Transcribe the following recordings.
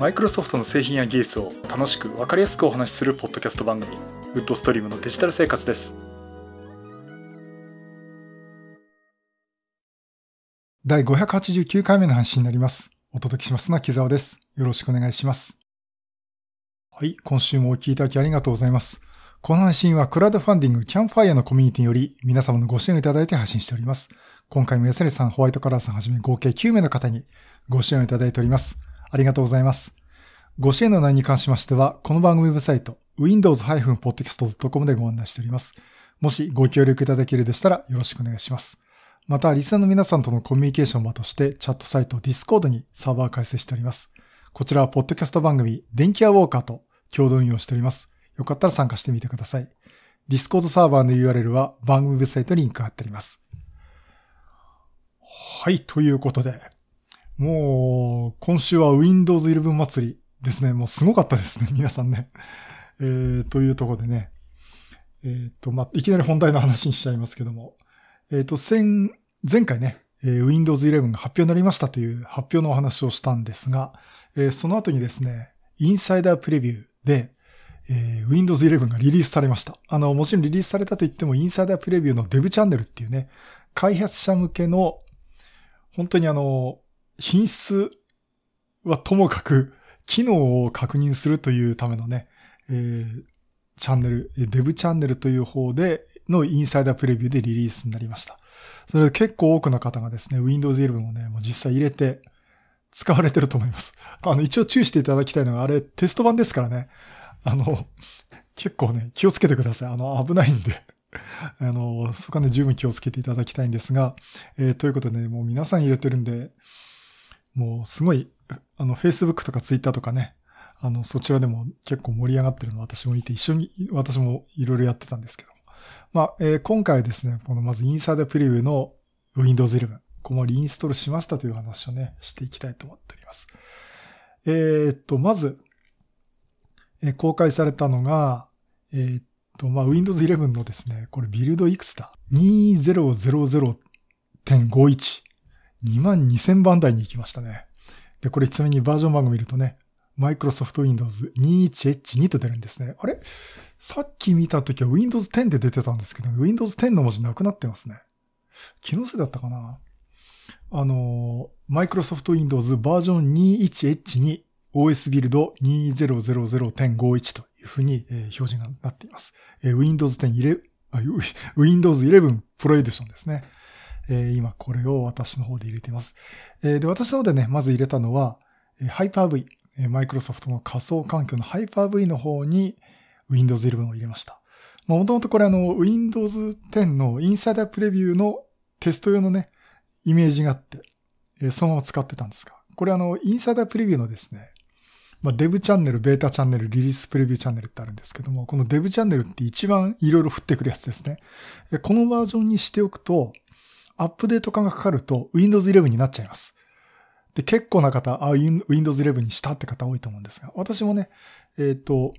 マイクロソフトの製品や技術を楽しく分かりやすくお話しするポッドキャスト番組ウッドストリームのデジタル生活です。第589回目の配信になります。お届けしますのは木沢です。よろしくお願いします。はい今週もお聞きいただきありがとうございます。この配信はクラウドファンディングキャンファイアのコミュニティにより皆様のご支援をいただいて配信しております。今回もヤセレさん、ホワイトカラーさんはじめ合計9名の方にご支援をいただいております。ありがとうございます。ご支援の内容に関しましては、この番組ウェブサイト、windows-podcast.com でご案内しております。もしご協力いただけるでしたらよろしくお願いします。また、リスナーの皆さんとのコミュニケーション場として、チャットサイト Discord にサーバー開設しております。こちらは、ポッドキャスト番組、電気屋ウォーカーと共同運用しております。よかったら参加してみてください。Discord サーバーの URL は番組ウェブサイトにリンクが貼ってあります。はい、ということで、もう、今週は Windows 11祭りですね。もうすごかったですね、皆さんね。えー、というとこでね。えっ、ー、と、まあ、いきなり本題の話にしちゃいますけども。えっ、ー、と、前、前回ね、えー、Windows 11が発表になりましたという発表のお話をしたんですが、えー、その後にですね、インサイダープレビューで、えー、Windows 11がリリースされました。あの、もちろんリリースされたと言っても、インサイダープレビューのデブチャンネルっていうね、開発者向けの、本当にあの、品質はともかく、機能を確認するというためのね、えー、チャンネル、デブチャンネルという方でのインサイダープレビューでリリースになりました。それで結構多くの方がですね、Windows 11をね、もう実際入れて使われてると思います。あの、一応注意していただきたいのが、あれテスト版ですからね。あの、結構ね、気をつけてください。あの、危ないんで。あの、そこはね、十分気をつけていただきたいんですが、えー、ということで、ね、もう皆さん入れてるんで、もうすごい、あの、Facebook とか Twitter とかね、あの、そちらでも結構盛り上がってるの私もいて、一緒に、私もいろいろやってたんですけどまあ、えー、今回ですね、このまずインサイダープレビューの Windows 11、ここもリインストールしましたという話をね、していきたいと思っております。えー、っと、まず、え公開されたのが、えー、っと、まあ、Windows 11のですね、これビルドいくつだ ?2000.51。22,000番台に行きましたね。で、これちなみにバージョン番号見るとね、Microsoft Windows 21H2 と出るんですね。あれ？さっき見たときは Windows 10で出てたんですけど、Windows 10の文字なくなってますね。気のせいだったかな？あの、Microsoft Windows バージョン 21H2 OS ビルド2000.51というふうに、表示がなっています。Windows 10 Windows 11 Pro Edition ですね。え今これを私の方で入れています。えで、私の方でね、まず入れたのは、Hyper-V、マイクロソフトの仮想環境の Hyper-V の方に Windows 11を入れました。もともとこれあの Windows 10のインサイダープレビューのテスト用のね、イメージがあって、えそのまま使ってたんですが、これあの、インサイダープレビューのですね、まあ、デブチャンネル、ベータチャンネル、リリースプレビューチャンネルってあるんですけども、このデブチャンネルって一番いろいろ振ってくるやつですね。このバージョンにしておくと、アップデート化がかかると Windows 11になっちゃいます。で、結構な方、あ、Windows 11にしたって方多いと思うんですが、私もね、えっ、ー、と、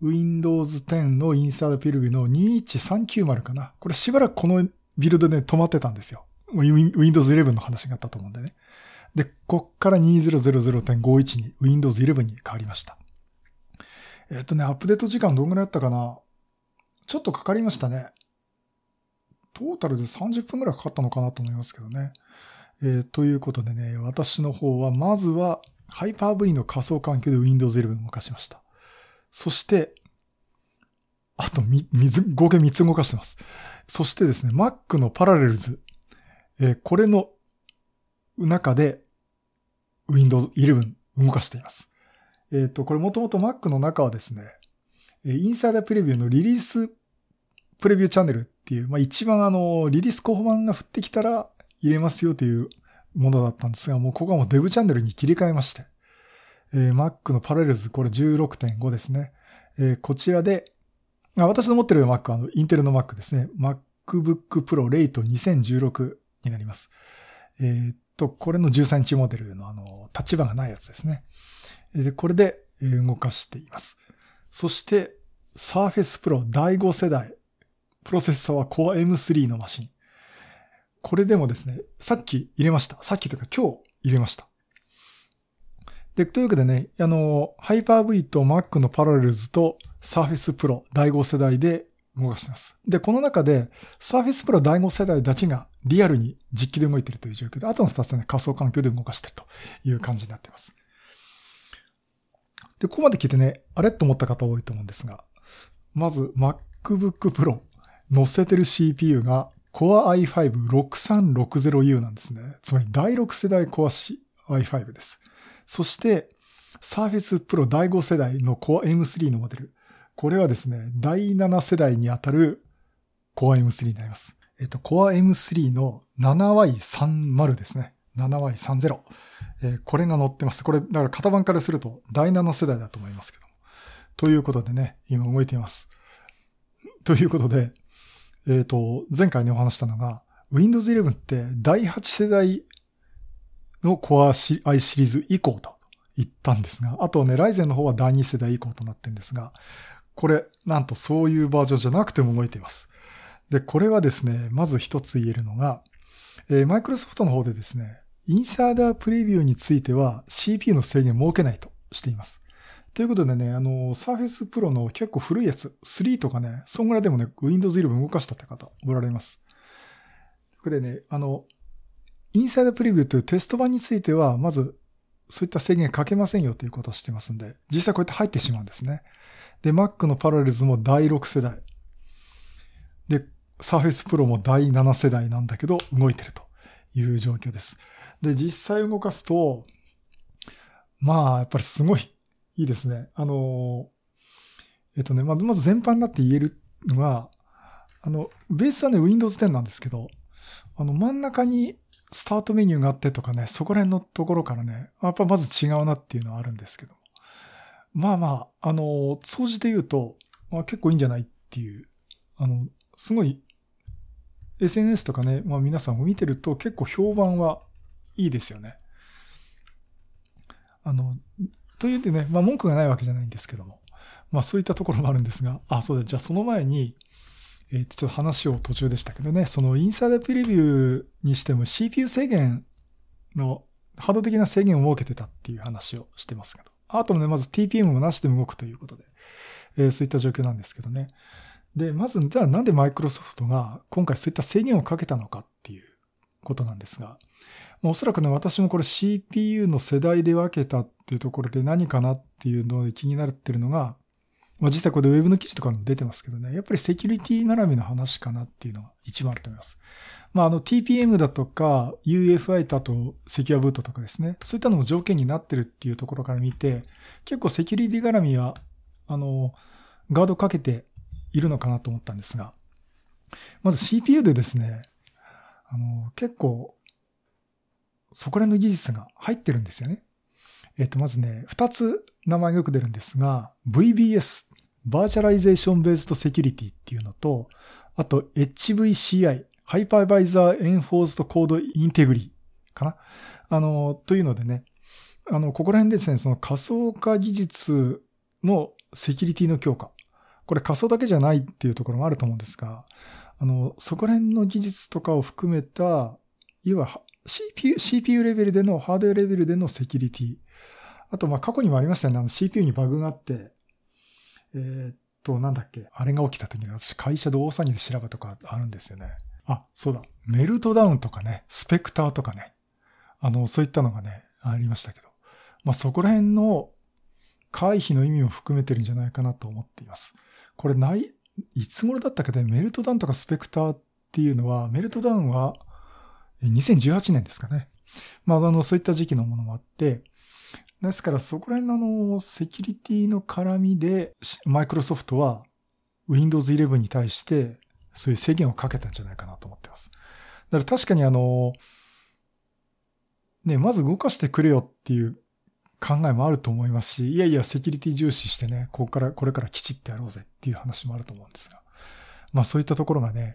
Windows 10のインサードピルビの21390かな。これしばらくこのビルドで止まってたんですよ。Windows 11の話があったと思うんでね。で、こっから2000.51に Windows 11に変わりました。えっ、ー、とね、アップデート時間どんぐらいあったかなちょっとかかりましたね。トータルで30分ぐらいかかったのかなと思いますけどね。えー、ということでね、私の方は、まずは Hyper-V の仮想環境で Windows 11を動かしました。そして、あと、み、水、合計3つ動かしてます。そしてですね、Mac の Parallels、えー、これの中で Windows 11動かしています。えっ、ー、と、これもともと Mac の中はですね、インサイダープレビューのリリースプレビューチャンネルっていう、まあ、一番あの、リリース候補版が降ってきたら入れますよというものだったんですが、もうここはもうデブチャンネルに切り替えまして、えー、Mac のパレルズ、これ16.5ですね。えー、こちらで、あ私の持ってる Mac はあの、インテルの Mac ですね。MacBook Pro Late 2016になります。えー、と、これの13インチモデルのあの、立場がないやつですね。で、これで動かしています。そして、Surface Pro 第5世代。プロセッサーは Core M3 のマシン。これでもですね、さっき入れました。さっきというか今日入れました。で、というわけでね、あの、Hyper-V と Mac の Parallels と Surface Pro 第5世代で動かしてます。で、この中で Surface Pro 第5世代だけがリアルに実機で動いているという状況で、あとの2つはね、仮想環境で動かしているという感じになっています。で、ここまで聞いてね、あれ？と思った方多いと思うんですが、まず MacBook Pro 載せてる CPU が Core i5-6360U なんですね。つまり第6世代 Core i5 です。そして、Surface Pro 第5世代の Core M3 のモデル。これはですね、第7世代にあたる Core M3 になります。えっと、Core M3 の 7Y30 ですね。7Y30。えー、これが載ってます。これ、だから型番からすると第7世代だと思いますけども。ということでね、今動いています。ということで、えっ、ー、と、前回にお話したのが、Windows 11って第8世代の Core i シリーズ以降と言ったんですが、あとね、ライゼンの方は第2世代以降となってるんですが、これ、なんとそういうバージョンじゃなくても動いています。で、これはですね、まず一つ言えるのが、えー、マイクロソフトの方でですね、インサイダープレビューについては CPU の制限を設けないとしています。ということでね、あの、Surface Pro の結構古いやつ、3とかね、そんぐらいでもね、Windows 11動かしたって方、おられます。ということでね、あの、インサイダープレビューというテスト版については、まず、そういった制限かけませんよということをしてますんで、実際こうやって入ってしまうんですね。で、Mac のパラレルズも第6世代。で、Surface Pro も第7世代なんだけど、動いてるという状況です。で、実際動かすと、まあ、やっぱりすごいいいですね。あの、えっとね、まず全般になって言えるのが、あの、ベースはね、Windows 10なんですけど、あの、真ん中にスタートメニューがあってとかね、そこら辺のところからね、やっぱまず違うなっていうのはあるんですけど。まあまあ、あの、総じて言うと、まあ、結構いいんじゃないっていう、あの、すごい、SNS とかね、まあ皆さんを見てると結構評判はいいですよね。あの、と言ってね、まあ文句がないわけじゃないんですけども。まあそういったところもあるんですが、あ、そうだ、じゃあその前に、えー、ちょっと話を途中でしたけどね、そのインサイダープレビューにしても CPU 制限のハード的な制限を設けてたっていう話をしてますけど。あともね、まず TPM もなしで動くということで、えー、そういった状況なんですけどね。で、まず、じゃあなんでマイクロソフトが今回そういった制限をかけたのかっていうことなんですが、おそらくね、私もこれ CPU の世代で分けたっていうところで何かなっていうので気になるってるのが、まあ実際これ Web の記事とかも出てますけどね、やっぱりセキュリティ絡みの話かなっていうのが一番あると思います。まああの TPM だとか UFI だとセキュアブートとかですね、そういったのも条件になってるっていうところから見て、結構セキュリティ絡みは、あの、ガードかけているのかなと思ったんですが、まず CPU でですね、あの、結構そこら辺の技術が入ってるんですよね。えっ、と、まずね、二つ名前がよく出るんですが、VBS、 Virtualization-Based Security っていうのと、あと HVCI、 Hypervisor-Enforced Code Integrity かなあの、というのでね、あの、ここら辺ですね、その仮想化技術のセキュリティの強化。これ仮想だけじゃないっていうところもあると思うんですが、あの、そこら辺の技術とかを含めた、いわ CPU、CPU レベルでの、ハードウェアレベルでのセキュリティ。あと、ま、過去にもありましたよね。あの CPU にバグがあって、えー、っと、なんだっけ。あれが起きた時に私会社で大騒ぎで調べとかあるんですよね。あ、そうだ。メルトダウンとかね、スペクターとかね。あの、そういったのがね、ありましたけど。まあ、そこら辺の回避の意味も含めてるんじゃないかなと思っています。これない、いつ頃だったかで、メルトダウンとかスペクターっていうのは、メルトダウンは、2018年ですかね。まあ、あの、そういった時期のものもあって、ですからそこら辺のあの、セキュリティの絡みで、マイクロソフトは Windows 11に対してそういう制限をかけたんじゃないかなと思ってます。だから確かにあの、ね、まず動かしてくれよっていう考えもあると思いますし、いやいや、セキュリティ重視してね、ここから、これからきちっとやろうぜっていう話もあると思うんですが。まあそういったところがね、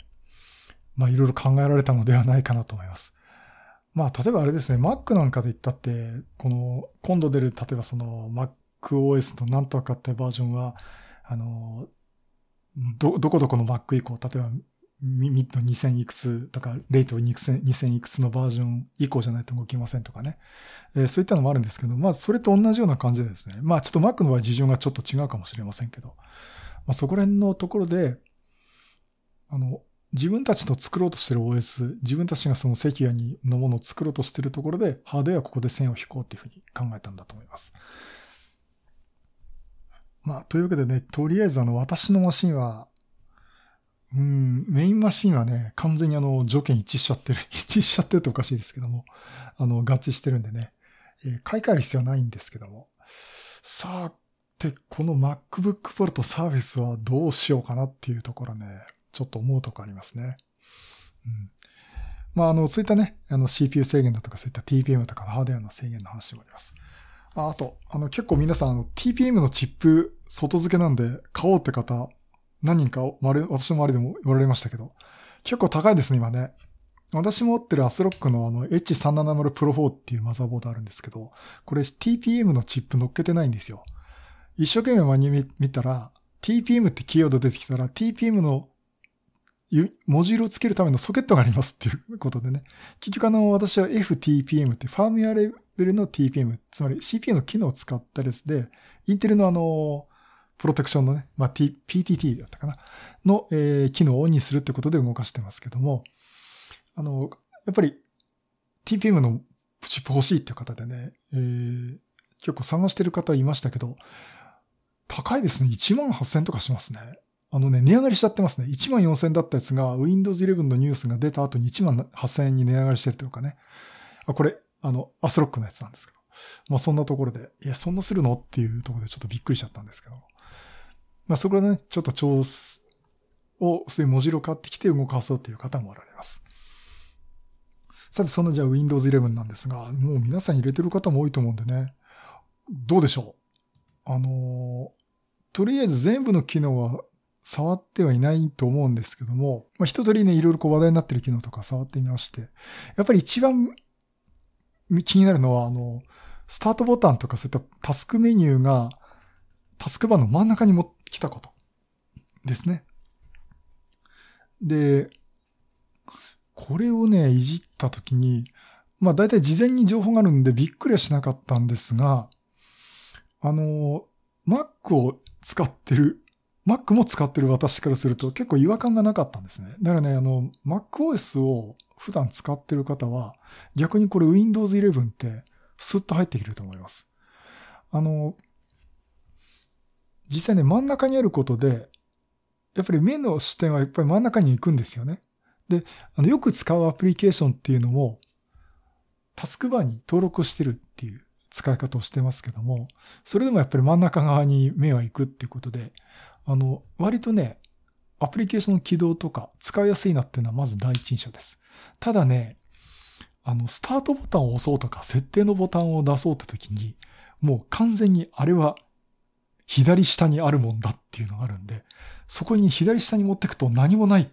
まあいろいろ考えられたのではないかなと思います。まあ例えばあれですね、Mac なんかで言ったって、この今度出る、例えばその MacOS のなんとかってバージョンは、あの、ど、どこどこの Mac 以降、例えばミッド2000いくつとか、レイト2000いくつのバージョン以降じゃないと動きませんとかね。えーそういったのもあるんですけど、まあ、それと同じような感じでですね。まあ、ちょっと Mac の場合事情がちょっと違うかもしれませんけど、まあ、そこら辺のところで、あの、自分たちの作ろうとしてる OS、自分たちがそのセキュアにのものを作ろうとしてるところで、ハードウェアはここで線を引こうっていうふうに考えたんだと思います。まあ、というわけでね、とりあえずあの、私のマシンは、うん、メインマシンはね、完全にあの、条件一致しちゃってる。一致しちゃってるとおかしいですけども、あの、合致してるんでね、えー買い替える必要はないんですけども。さあ、て、この MacBook Pro と Surface はどうしようかなっていうところね、ちょっと思うとこありますね。うん。まあ、あの、そういったね、あの CPU 制限だとか、そういった TPM とかのハードウェアの制限の話もあります。ああと、あの、結構皆さん、あの、TPM のチップ外付けなんで買おうって方、何人か、周り私の周りでも言われましたけど、結構高いですね、今ね。私持ってるアスロックのあの H370 Pro 4っていうマザーボードあるんですけど、これ TPM のチップ乗っけてないんですよ。一生懸命マニュアル見たら、TPM ってキーワード出てきたら、TPM のゆ文字色をつけるためのソケットがありますっていうことでね。結局あの、私は FTPM ってファームウェアレベルの TPM、つまり CPU の機能を使ったやつで、インテルのあの、プロテクションのね、まあ、T、PTT だったかな、の、えー機能をオンにするってことで動かしてますけども、あの、やっぱり TPM のチップ欲しいっていう方でね、えー結構探してる方いましたけど、高いですね。1万8000とかしますね。あのね、値上がりしちゃってますね。1万4000だったやつが Windows 11のニュースが出た後に1万8000円に値上がりしてるというかね。あ、これ、あの、アスロックのやつなんですけど。まあそんなところで、いや、そんなするの？っていうところでちょっとびっくりしちゃったんですけど。まあそこでね、ちょっと調子を、そういう文字色買ってきて動かそうっていう方もおられます。さて、そのじゃあ Windows 11なんですが、もう皆さん入れてる方も多いと思うんでね。どうでしょう？あのーとりあえず全部の機能は触ってはいないと思うんですけども、まあ、一通りね、いろいろこう話題になってる機能とか触ってみまして、やっぱり一番気になるのは、あの、スタートボタンとかそういったタスクメニューがタスクバーの真ん中に持ってきたことですね。で、これをね、いじったときに、まあ大体事前に情報があるんでびっくりはしなかったんですが、あの、Mac を使ってる、Mac も使ってる私からすると結構違和感がなかったんですね。だからね、あの、MacOS を普段使ってる方は、逆にこれ Windows 11ってスッと入ってきると思います。あの、実際ね、真ん中にあることで、やっぱり目の視点はやっぱり真ん中に行くんですよね。で、あのよく使うアプリケーションっていうのも、タスクバーに登録してるっていう使い方をしてますけども、それでもやっぱり真ん中側に目は行くっていうことで、あの、割とね、アプリケーションの起動とか使いやすいなっていうのはまず第一印象です。ただね、あの、スタートボタンを押そうとか、設定のボタンを出そうって時に、もう完全にあれは左下にあるもんだっていうのがあるんで、そこに左下に持ってくと何もない。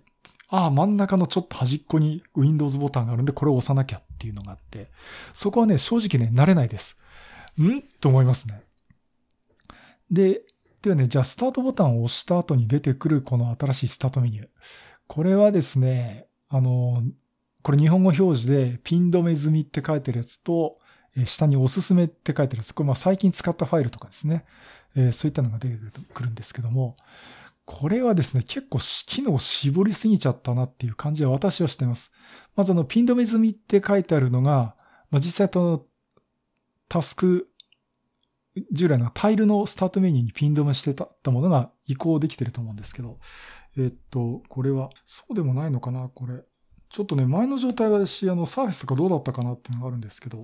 ああ、真ん中のちょっと端っこに Windows ボタンがあるんで、これを押さなきゃっていうのがあって、そこはね、正直ね、慣れないです。ん？と思いますね。で、ではね、じゃあスタートボタンを押した後に出てくるこの新しいスタートメニュー。これはですね、あの、これ日本語表示でピン止め済みって書いてるやつと、下におすすめって書いてあるやつ。これまあ最近使ったファイルとかですね。えそういったのが出てくるんですけども、これはですね、結構機能を絞りすぎちゃったなっていう感じは私はしてます。まずあの、ピン止め済みって書いてあるのが、まあ、実際とタスク、従来のタイルのスタートメニューにピン止めしてたものが移行できてると思うんですけど、えっと、これは、そうでもないのかな、これ。ちょっとね、前の状態はし、あの、サーフェスとかどうだったかなっていうのがあるんですけど、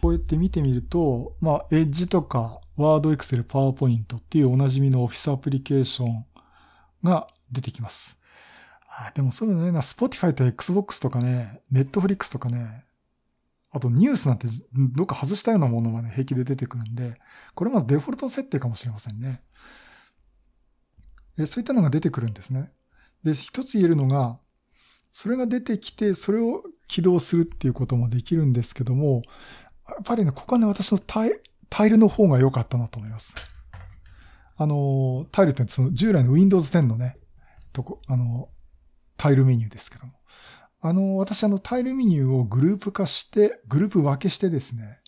こうやって見てみると、まあ、エッジとか、ワード、エクセル、パワーポイントっていうおなじみのオフィスアプリケーションが出てきます。あでもそういうのね、な Spotify と Xbox とかね、Netflix とかね、あとニュースなんてどっか外したようなものまで平気で出てくるんで、これまずデフォルト設定かもしれませんね。そういったのが出てくるんですね。で、一つ言えるのが、それが出てきて、それを起動するっていうこともできるんですけども、やっぱりね、ここはね、私のタイタイルの方が良かったなと思います。あの、タイルってその従来の Windows 10のね、とこ、あの、タイルメニューですけども。あの、私あのタイルメニューをグループ化して、グループ分けしてですね、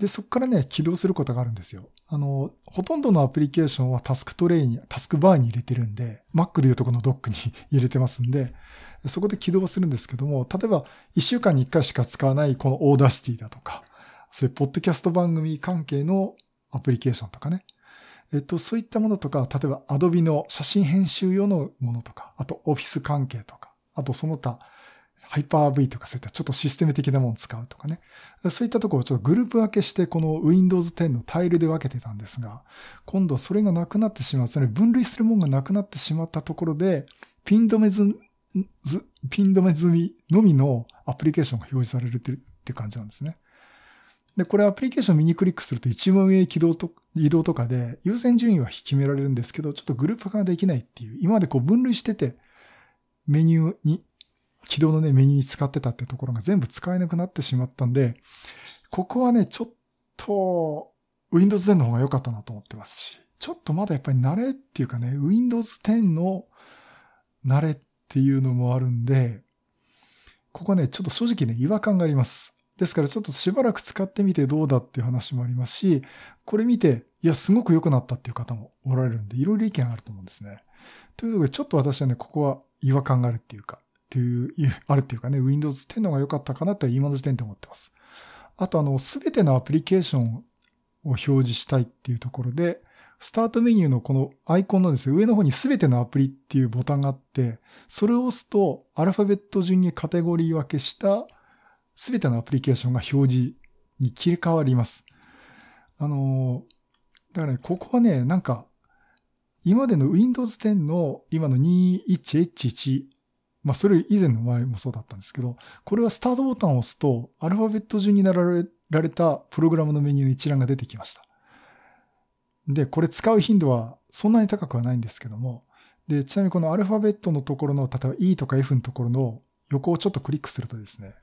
で、そこからね、起動することがあるんですよ。あの、ほとんどのアプリケーションはタスクトレイに、タスクバーに入れてるんで、Mac でいうとこのドックに 入れてますんで、そこで起動するんですけども、例えば1週間に1回しか使わないこの Audacity だとか、そういうポッドキャスト番組関係のアプリケーションとかね。えっと、そういったものとか、例えば Adobe の写真編集用のものとか、あと Office 関係とか、あとその他、ハイパー V とかそういったちょっとシステム的なものを使うとかね。そういったところをちょっとグループ分けしてこの Windows 10のタイルで分けてたんですが、今度はそれがなくなってしまう。つまり分類するものがなくなってしまったところで、ピン止めず、ピン止め済みのみのアプリケーションが表示されるって感じなんですね。で、これアプリケーション右クリックすると一番上起動と、移動とかで優先順位は決められるんですけど、ちょっとグループ化ができないっていう、今までこう分類してて、メニューに起動のね、メニューに使ってたってところが全部使えなくなってしまったんで、ここはね、ちょっと Windows 10の方が良かったなと思ってますし、ちょっとまだやっぱり慣れっていうかね、Windows 10の慣れっていうのもあるんで、ここね、ちょっと正直ね、違和感があります。ですからちょっとしばらく使ってみてどうだっていう話もありますし、これ見て、いや、すごく良くなったっていう方もおられるんで、いろいろ意見あると思うんですね。ということで、ちょっと私はね、ここは違和感があるっていうか、っていう、あるっていうかね、Windows 10の方が良かったかなと今の時点で思ってます。あと、あの、すべてのアプリケーションを表示したいっていうところで、スタートメニューのこのアイコンのですね、上の方にすべてのアプリっていうボタンがあって、それを押すと、アルファベット順にカテゴリー分けしたすべてのアプリケーションが表示に切り替わります。あの、だからね、ここはね、なんか、今までの Windows 10の今の 21H1 まあ、それ以前の前もそうだったんですけど、これはスタートボタンを押すと、アルファベット順に並べられたプログラムのメニューの一覧が出てきました。で、これ使う頻度はそんなに高くはないんですけども、で、ちなみにこのアルファベットのところの、例えば E とか F のところの横をちょっとクリックするとですね、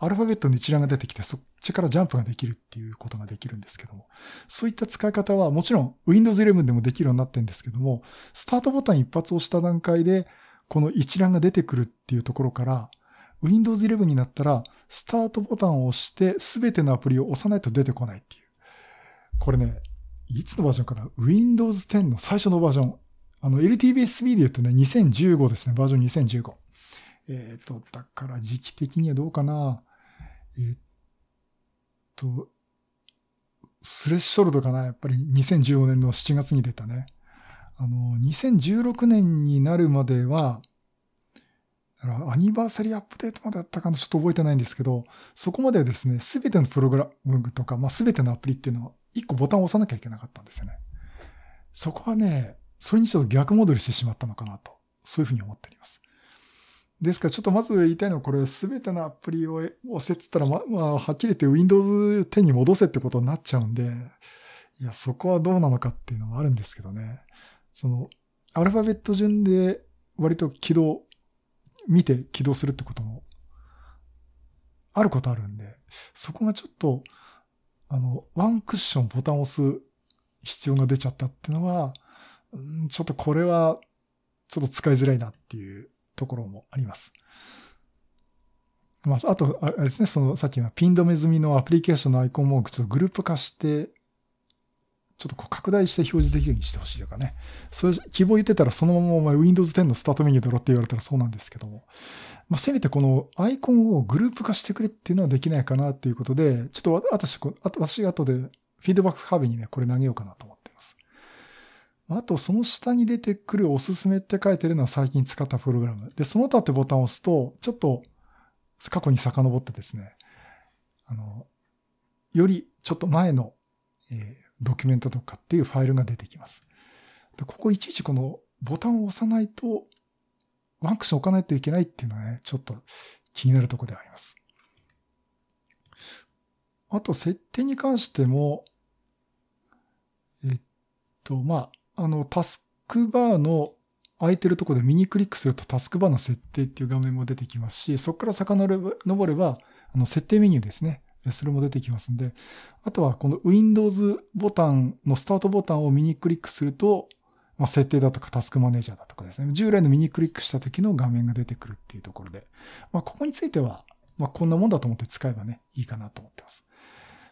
アルファベットの一覧が出てきて、そっちからジャンプができるっていうことができるんですけども、そういった使い方はもちろん Windows 11でもできるようになってるんですけども、スタートボタン一発押した段階で、この一覧が出てくるっていうところから、Windows 11になったら、スタートボタンを押して、すべてのアプリを押さないと出てこないっていう。これね、いつのバージョンかな ?Windows 10の最初のバージョン。あの、LTBSB で言うとね、2015ですね。バージョン2015。えっ、ー、と、だから時期的にはどうかな？えっ、ー、と、スレッショルドかな？やっぱり2015年の7月に出たね。あの、2016年になるまでは、アニバーサリーアップデートまであったかなちょっと覚えてないんですけど、そこまではですね、すべてのプログラムとか、まあ、すべてのアプリっていうのは、一個ボタンを押さなきゃいけなかったんですよね。そこはね、それにちょっと逆戻りしてしまったのかなと、そういうふうに思っております。ですから、ちょっとまず言いたいのは、これすべてのアプリを押せって言ったら、ま、まあ、はっきり言って Windows 10に戻せってことになっちゃうんで、いや、そこはどうなのかっていうのはあるんですけどね。その、アルファベット順で割と起動、見て起動するってことも、あることあるんで、そこがちょっと、あの、ワンクッションボタンを押す必要が出ちゃったっていうのは、ちょっとこれは、ちょっと使いづらいなっていうところもあります。まあ、あと、あれですね、その、さっきのピン止め済みのアプリケーションのアイコンもちょっとグループ化してちょっとこう拡大して表示できるようにしてほしいとかね。そういう希望言ってたらそのままお前 Windows 10のスタートメニューだろって言われたらそうなんですけども。まあ、せめてこのアイコンをグループ化してくれっていうのはできないかなっていうことで、ちょっと私、私後でフィードバックハービーにね、これ投げようかなと思っています。あと、その下に出てくるおすすめって書いてるのは最近使ったプログラム。で、その他ってボタンを押すと、ちょっと過去に遡ってですね、あの、よりちょっと前の、えードキュメントとかっていうファイルが出てきます。でここいちいちこのボタンを押さないと、ワンクション置かないといけないっていうのはね、ちょっと気になるところであります。あと、設定に関しても、えっと、まあ、あの、タスクバーの空いてるとこで右クリックするとタスクバーの設定っていう画面も出てきますし、そこから遡れば、あの、設定メニューですね。それも出てきますんで、あとはこの Windows ボタンのスタートボタンを右クリックすると、まあ、設定だとかタスクマネージャーだとかですね、従来のミニクリックした時の画面が出てくるっていうところで、まあ、ここについては、まあ、こんなもんだと思って使えばね、いいかなと思ってます。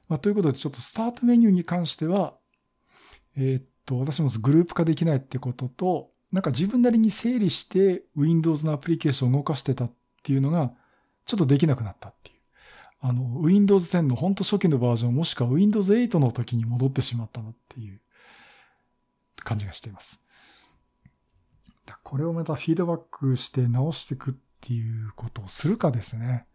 まあ、ということで、ちょっとスタートメニューに関しては、えー、っと、私もグループ化できないってことと、なんか自分なりに整理して Windows のアプリケーションを動かしてたっていうのが、ちょっとできなくなったっていう。あの、Windows 10のほんと初期のバージョン、もしくは Windows 8の時に戻ってしまったなっていう感じがしています。これをまたフィードバックして直していくっていうことをするかですね。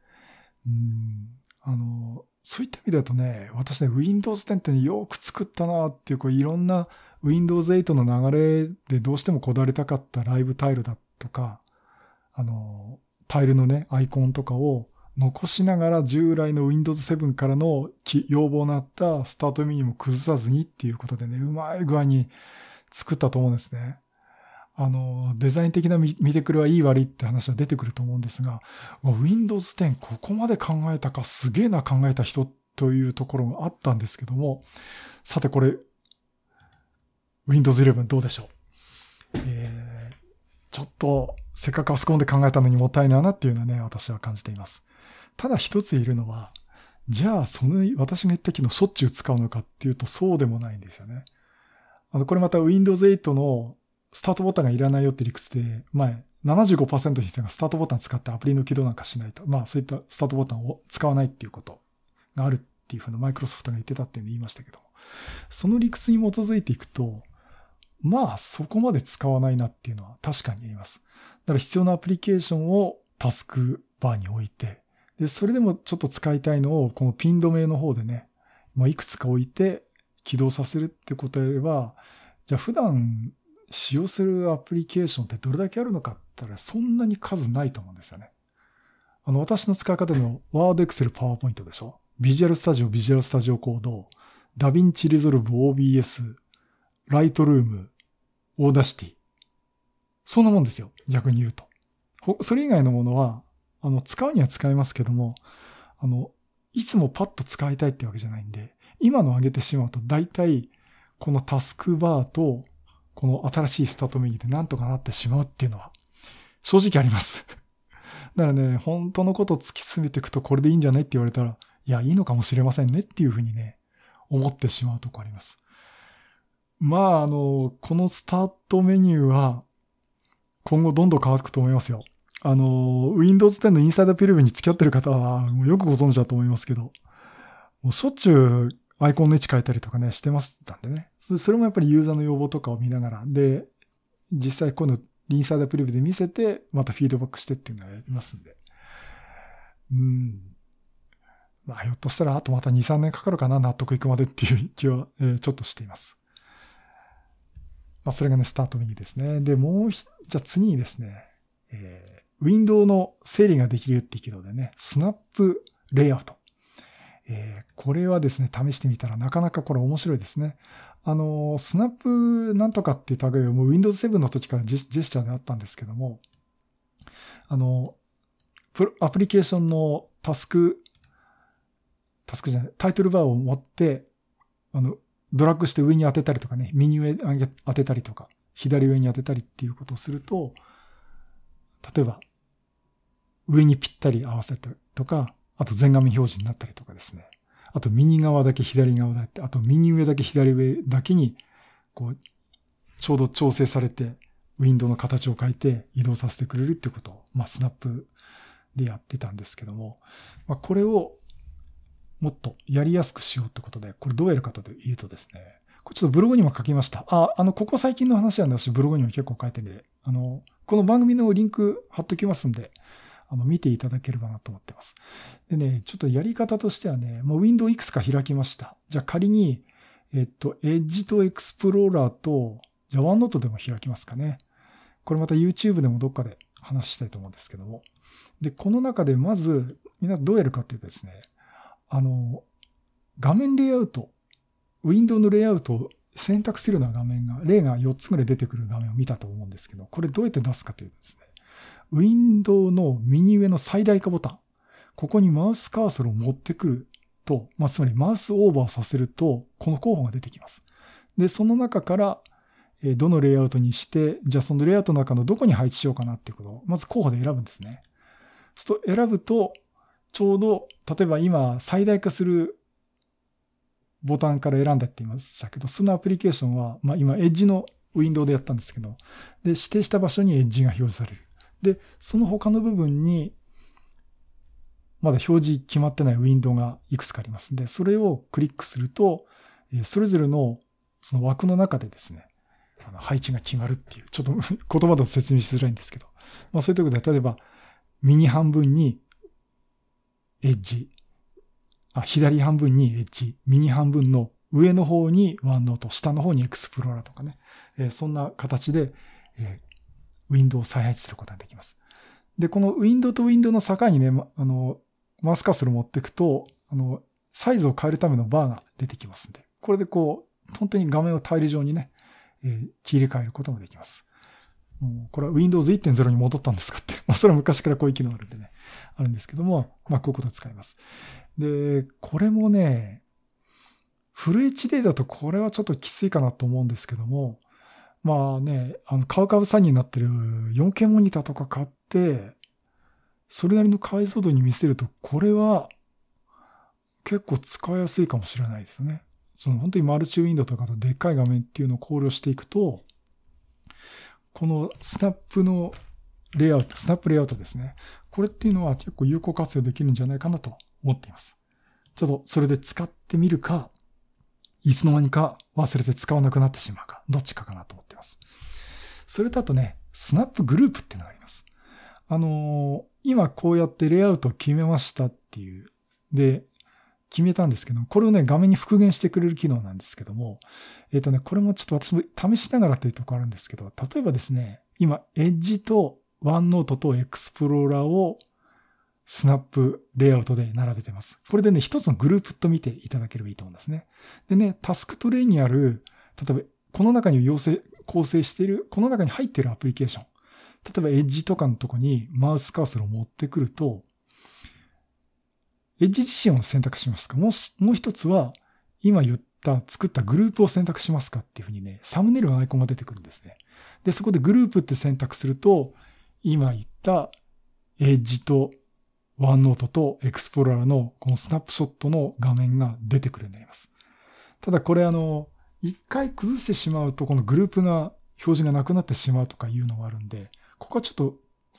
うん。あの、そういった意味だとね、私ね、Windows 10ってね、よく作ったなっていう、こういろんな Windows 8の流れでどうしてもこだわりたかったライブタイルだとか、あの、タイルのね、アイコンとかを残しながら従来の Windows 7からの要望のあったスタートメニューも崩さずにっていうことでね、うまい具合に作ったと思うんですね。あの、デザイン的な見てくれはいい悪いって話は出てくると思うんですが、Windows 10ここまで考えたかすげえな考えた人というところがあったんですけども、さてこれ、Windows 11どうでしょう？えー、ちょっと、せっかくあそこまで考えたのにもったいないなっていうのはね、私は感じています。ただ一つ言えるのは、じゃあ、その、私が言った機能しょっちゅう使うのかっていうと、そうでもないんですよね。あの、これまた Windows 8のスタートボタンがいらないよって理屈で、前、75%の人がスタートボタン使ってアプリの起動なんかしないと。まあ、そういったスタートボタンを使わないっていうことがあるっていうふうなマイクロソフトが言ってたっていうのを言いましたけども。その理屈に基づいていくと、まあ、そこまで使わないなっていうのは確かに言います。だから必要なアプリケーションをタスクバーに置いて、で、それでもちょっと使いたいのを、このピン止めの方でね、もういくつか置いて起動させるってことやれば、じゃあ普段使用するアプリケーションってどれだけあるのかって言ったらそんなに数ないと思うんですよね。あの、私の使い方の Word、Excel、PowerPoint でしょ ?Visual Studio、Visual Studio Code、DaVinci Resolve、OBS、Lightroom、Audacity。そんなもんですよ。逆に言うと。それ以外のものは、あの、使うには使えますけども、あの、いつもパッと使いたいってわけじゃないんで、今の上げてしまうと大体、このタスクバーとこの新しいスタートメニューでなんとかなってしまうっていうのは、正直ありますだからね、本当のことを突き詰めていくとこれでいいんじゃないって言われたら、いや、いいのかもしれませんねっていうふうにね、思ってしまうとこあります。まあ、あの、このスタートメニューは、今後どんどん変わっていくと思いますよ。あの、Windows 10のインサイダーピルブに付き合ってる方は、もうよくご存知だと思いますけど、もうしょっちゅうアイコンの位置変えたりとかね、してましたんでね。それもやっぱりユーザーの要望とかを見ながら、で、実際今度リンサーダープリブで見せて、またフィードバックしてっていうのをやりますんで。うん。まあ、ひょっとしたらあとまた2、3年かかるかな、納得いくまでっていう気は、えー、ちょっとしています。まあ、それがね、スタート右ですね。で、もうじゃあ次にですね、えー、ウィンドウの整理ができるっていう機能でね、スナップレイアウト。えー、これはですね、試してみたらなかなかこれ面白いですね。あの、スナップなんとかっていう類はもう Windows 7の時からジェスチャーであったんですけども、あの、アプリケーションのタスク、タスクじゃない、タイトルバーを持って、あの、ドラッグして上に当てたりとかね、右上に当てたりとか、左上に当てたりっていうことをすると、例えば、上にぴったり合わせたりとか、あと全画面表示になったりとかですね。あと右側だけ左側だって、あと右上だけ左上だけに、こう、ちょうど調整されて、ウィンドウの形を変えて移動させてくれるっていうことを、まあ、スナップでやってたんですけども、まあ、これをもっとやりやすくしようってことで、これどうやるかというとですね、これちょっとブログにも書きました。あ、あの、ここ最近の話はね、私ブログにも結構書いてるんで、あの、この番組のリンク貼っときますんで、あの、見ていただければなと思ってます。でね、ちょっとやり方としてはね、もうウィンドウいくつか開きました。じゃあ仮に、えっと、エッジとエクスプローラーと、じゃあワンノートでも開きますかね。これまた YouTube でもどっかで話したいと思うんですけども。で、この中でまず、みんなどうやるかっていうとですね、あの、画面レイアウト、ウィンドウのレイアウトを選択するような画面が、例が4つぐらい出てくる画面を見たと思うんですけど、これどうやって出すかというとですね、ウィンドウの右上の最大化ボタン。ここにマウスカーソルを持ってくると、まあ、つまりマウスオーバーさせると、この候補が出てきます。で、その中から、どのレイアウトにして、じゃあそのレイアウトの中のどこに配置しようかなっていうことを、まず候補で選ぶんですね。そうすると選ぶと、ちょうど、例えば今最大化するボタンから選んだって言いましたけど、そのアプリケーションは、まあ今エッジのウィンドウでやったんですけど、で、指定した場所にエッジが表示される。で、その他の部分に、まだ表示決まってないウィンドウがいくつかありますんで、それをクリックすると、それぞれのその枠の中でですね、配置が決まるっていう、ちょっと 言葉だと説明しづらいんですけど、まあそういうところで、例えば、右半分にエッジ、あ、左半分にエッジ、右半分の上の方にワンノート、下の方にエクスプローラーとかね、えー、そんな形で、えー、ウィンドウを再配置することができます。で、このウィンドウとウィンドウの境にね、あの、マウスカーソルを持っていくと、あの、サイズを変えるためのバーが出てきますんで、これでこう、本当に画面をタイル状にね、えー、切り替えることもできます。もうこれは Windows 1.0に戻ったんですかって。まあ、それは昔からこういう機能あるんでね、あるんですけども、まあ、こういうことを使います。で、これもね、フル HD だとこれはちょっときついかなと思うんですけども、まあね、あの、カウカウサニになってる 4K モニターとか買って、それなりの解像度に見せると、これは結構使いやすいかもしれないですね。その本当にマルチウィンドウとかとでっかい画面っていうのを考慮していくと、このスナップのレイアウト、スナップレイアウトですね。これっていうのは結構有効活用できるんじゃないかなと思っています。ちょっとそれで使ってみるか、いつの間にか忘れて使わなくなってしまうか、どっちかかなと思っています。それとあとね、スナップグループっていうのがあります。あのー、今こうやってレイアウトを決めましたっていう。で、決めたんですけど、これをね、画面に復元してくれる機能なんですけども、えっ、ー、とね、これもちょっと私も試しながらというとこあるんですけど、例えばですね、今、エッジとワンノートとエクスプローラーをスナップレイアウトで並べてます。これでね、一つのグループと見ていただければいいと思うんですね。でね、タスクトレイにある、例えば、この中に要請、構成している、この中に入っているアプリケーション。例えば、エッジとかのとこにマウスカーソルを持ってくると、エッジ自身を選択しますか？もし、もう一つは、今言った作ったグループを選択しますかっていうふうにね、サムネイルのアイコンが出てくるんですね。で、そこでグループって選択すると、今言ったエッジとワンノートとエクスプローラーのこのスナップショットの画面が出てくるようになります。ただこれあの、一回崩してしまうとこのグループが表示がなくなってしまうとかいうのがあるんで、ここはちょっと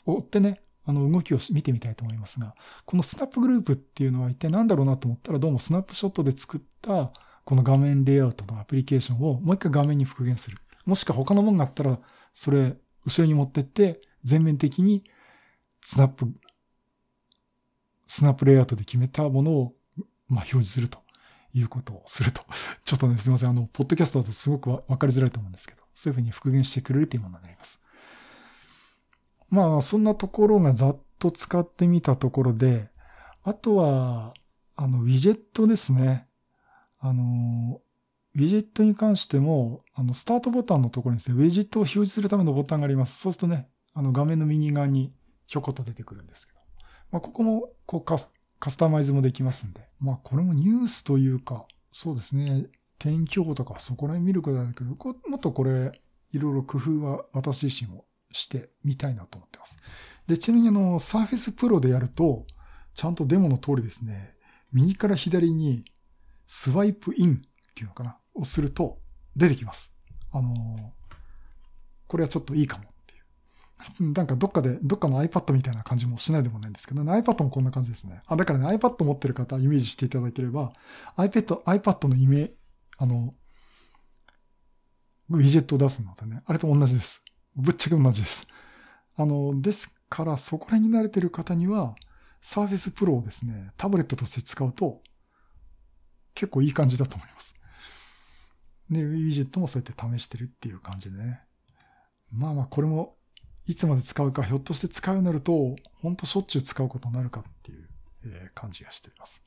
追ってね、あの、動きを見てみたいと思いますが、このスナップグループっていうのは一体何だろうなと思ったら、どうもスナップショットで作ったこの画面レイアウトのアプリケーションをもう一回画面に復元する。もしくは他のものがあったら、それ、後ろに持ってって、全面的にスナップ、スナップレイアウトで決めたものを、まあ、表示するということをすると。ちょっとね、すいません。あの、ポッドキャストだとすごくわかりづらいと思うんですけど、そういうふうに復元してくれるというものになります。まあ、そんなところがざっと使ってみたところで、あとは、あの、ウィジェットですね。あの、ウィジェットに関しても、あの、スタートボタンのところにですね、ウィジェットを表示するためのボタンがあります。そうするとね、あの、画面の右側にひょこっと出てくるんですけど。まあ、ここも、こうカス、カスタマイズもできますんで。まあ、これもニュースというか、そうですね、天気予報とかそこら辺見るくらいだけど、もっとこれ、いろいろ工夫は私自身もしてみたいなと思ってます。で、ちなみにあの、Surface Pro でやると、ちゃんとデモの通りですね、右から左にスワイプインっていうのかな、をすると出てきます。あのこれはちょっといいかも。なんかどっかで、どっかの iPad みたいな感じもしないでもないんですけど、ね、iPad もこんな感じですね。あ、だからね、iPad 持ってる方イメージしていただければ、iPad、iPad のイメあの、ウィジェットを出すのでね、あれと同じです。ぶっちゃけ同じです。あの、ですから、そこら辺に慣れてる方には、Surface Pro をですね、タブレットとして使うと、結構いい感じだと思います。で、ウィジェットもそうやって試してるっていう感じでね。まあまあ、これも、いつまで使うか、ひょっとして使うようになると、ほんとしょっちゅう使うことになるかっていう、感じがしています。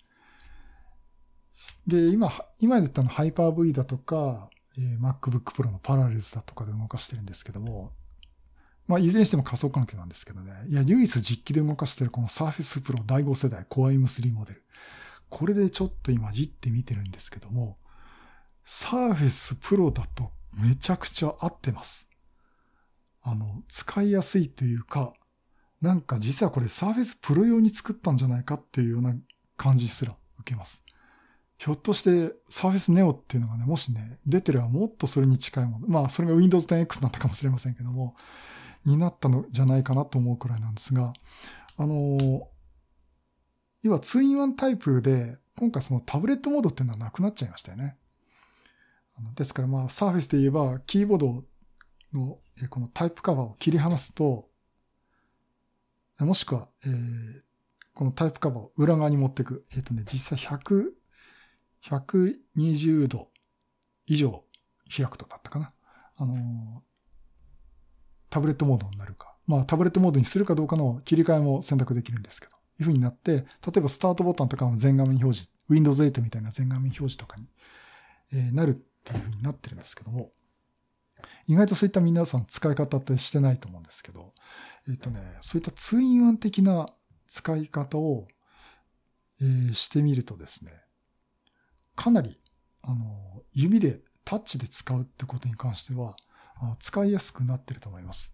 で、今、今言ったの Hyper-V だとか、MacBook Pro のパラレルズだとかで動かしてるんですけども、まあ、いずれにしても仮想環境なんですけどね。いや、唯一実機で動かしてるこの Surface Pro 第5世代 Core M3 モデル。これでちょっと今じって見てるんですけども、Surface Pro だとめちゃくちゃ合ってます。あの、使いやすいというか、なんか実はこれ Surface Pro 用に作ったんじゃないかっていうような感じすら受けます。ひょっとして Surface Neo っていうのがね、もしね、出てればもっとそれに近いもの。まあ、それが Windows 10X だったかもしれませんけども、になったのじゃないかなと思うくらいなんですが、あの、要は 2-in-1 タイプで、今回そのタブレットモードっていうのはなくなっちゃいましたよね。ですからまあ、サーフェスで言えば、キーボードのえこのタイプカバーを切り離すと、もしくは、えーこのタイプカバーを裏側に持っていく。えっ、とね、実際100、120度以上開くとだったかな。あのタブレットモードになるか。まあ、タブレットモードにするかどうかの切り替えも選択できるんですけど。いう風になって、例えばスタートボタンとかも全画面表示、Windows 8みたいな全画面表示とかに、えなるっていう風になってるんですけども、意外とそういった皆さん使い方ってしてないと思うんですけど、えっ、とね、そういった 2-in-1 的な使い方を、えーしてみるとですね、かなり、あの、指でタッチで使うってことに関しては、使いやすくなってると思います。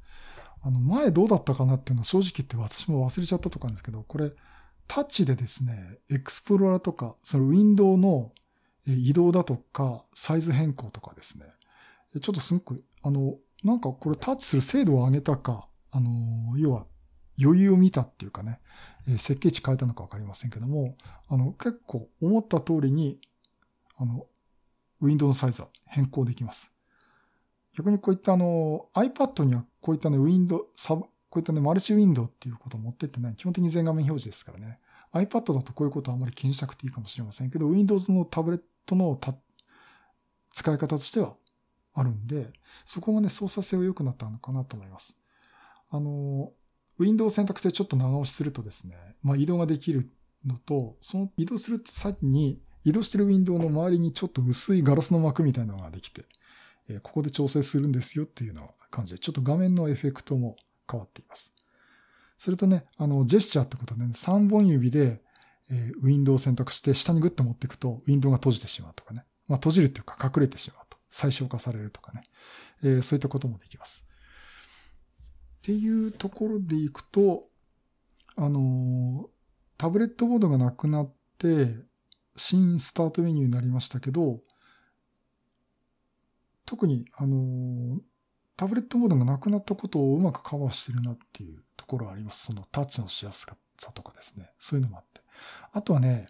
あの、前どうだったかなっていうのは正直言って私も忘れちゃったとかなんですけど、これ、タッチでですね、エクスプローラーとか、そのウィンドウの移動だとか、サイズ変更とかですね、ちょっとすごく、あの、なんかこれタッチする精度を上げたか、あの、要は余裕を見たっていうかね、えー設計値変えたのかわかりませんけども、あの、結構思った通りに、あの、ウィンドウのサイズは変更できます。逆にこういったあの、iPad にはこういったね、ウィンドウ、サブ、こういったね、マルチウィンドウっていうことを持ってってない。基本的に全画面表示ですからね。iPad だとこういうことはあまり気にしなくていいかもしれませんけど、Windows のタブレットの使い方としてはあるんで、そこがね、操作性は良くなったのかなと思います。あの、Windows 選択性ちょっと長押しするとですね、まあ移動ができるのと、その移動する先に、移動してるウィンドウの周りにちょっと薄いガラスの膜みたいなのができて、えここで調整するんですよっていうような感じで、ちょっと画面のエフェクトも変わっています。それとね、あの、ジェスチャーってことでね、3本指で、えウィンドウを選択して下にグッと持っていくと、ウィンドウが閉じてしまうとかね。まあ、閉じるっていうか隠れてしまう。最小化されるとかね。えーそういったこともできます。っていうところでいくと、あのタブレットボードがなくなって、新スタートメニューになりましたけど、特に、あのタブレットモードがなくなったことをうまくカバーしてるなっていうところはあります。そのタッチのしやすさとかですね。そういうのもあって。あとはね、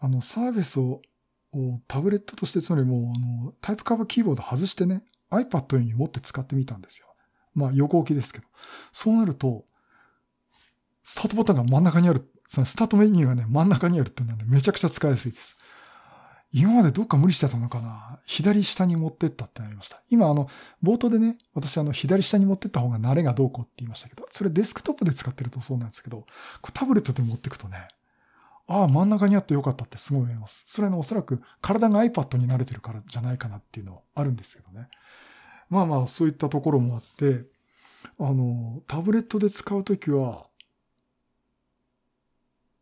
あの、サービスをタブレットとして、つまりもう、あの、タイプカバーキーボード外してね、iPad に持って使ってみたんですよ。まあ、横置きですけど。そうなると、スタートボタンが真ん中にある、そのスタートメニューがね、真ん中にあるっていうのはね、めちゃくちゃ使いやすいです。今までどっか無理してたのかな？左下に持ってったってなりました。今、あの、冒頭でね、私、あの、左下に持ってった方が慣れがどうこうって言いましたけど、それデスクトップで使ってるとそうなんですけど、これタブレットで持ってくとね、ああ、真ん中にあってよかったってすごい思います。それはね、おそらく体が iPad に慣れてるからじゃないかなっていうのはあるんですけどね。まあまあ、そういったところもあって、あの、タブレットで使うときは、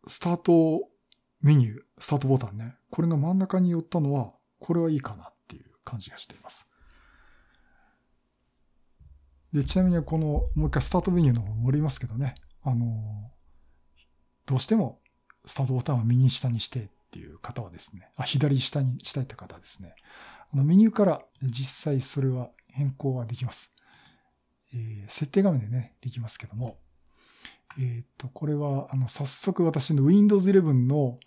スタートメニュー、スタートボタンね。これが真ん中に寄ったのは、これはいいかなっていう感じがしています。で、ちなみにこの、もう一回スタートメニューの方戻りますけどね。あの、どうしてもスタートボタンは右下にしてっていう方はですね、あ、左下にしたいって方はですね、あのメニューから実際それは変更はできます。えー設定画面でね、できますけども、えっ、と、これは、あの、早速私の Windows 11の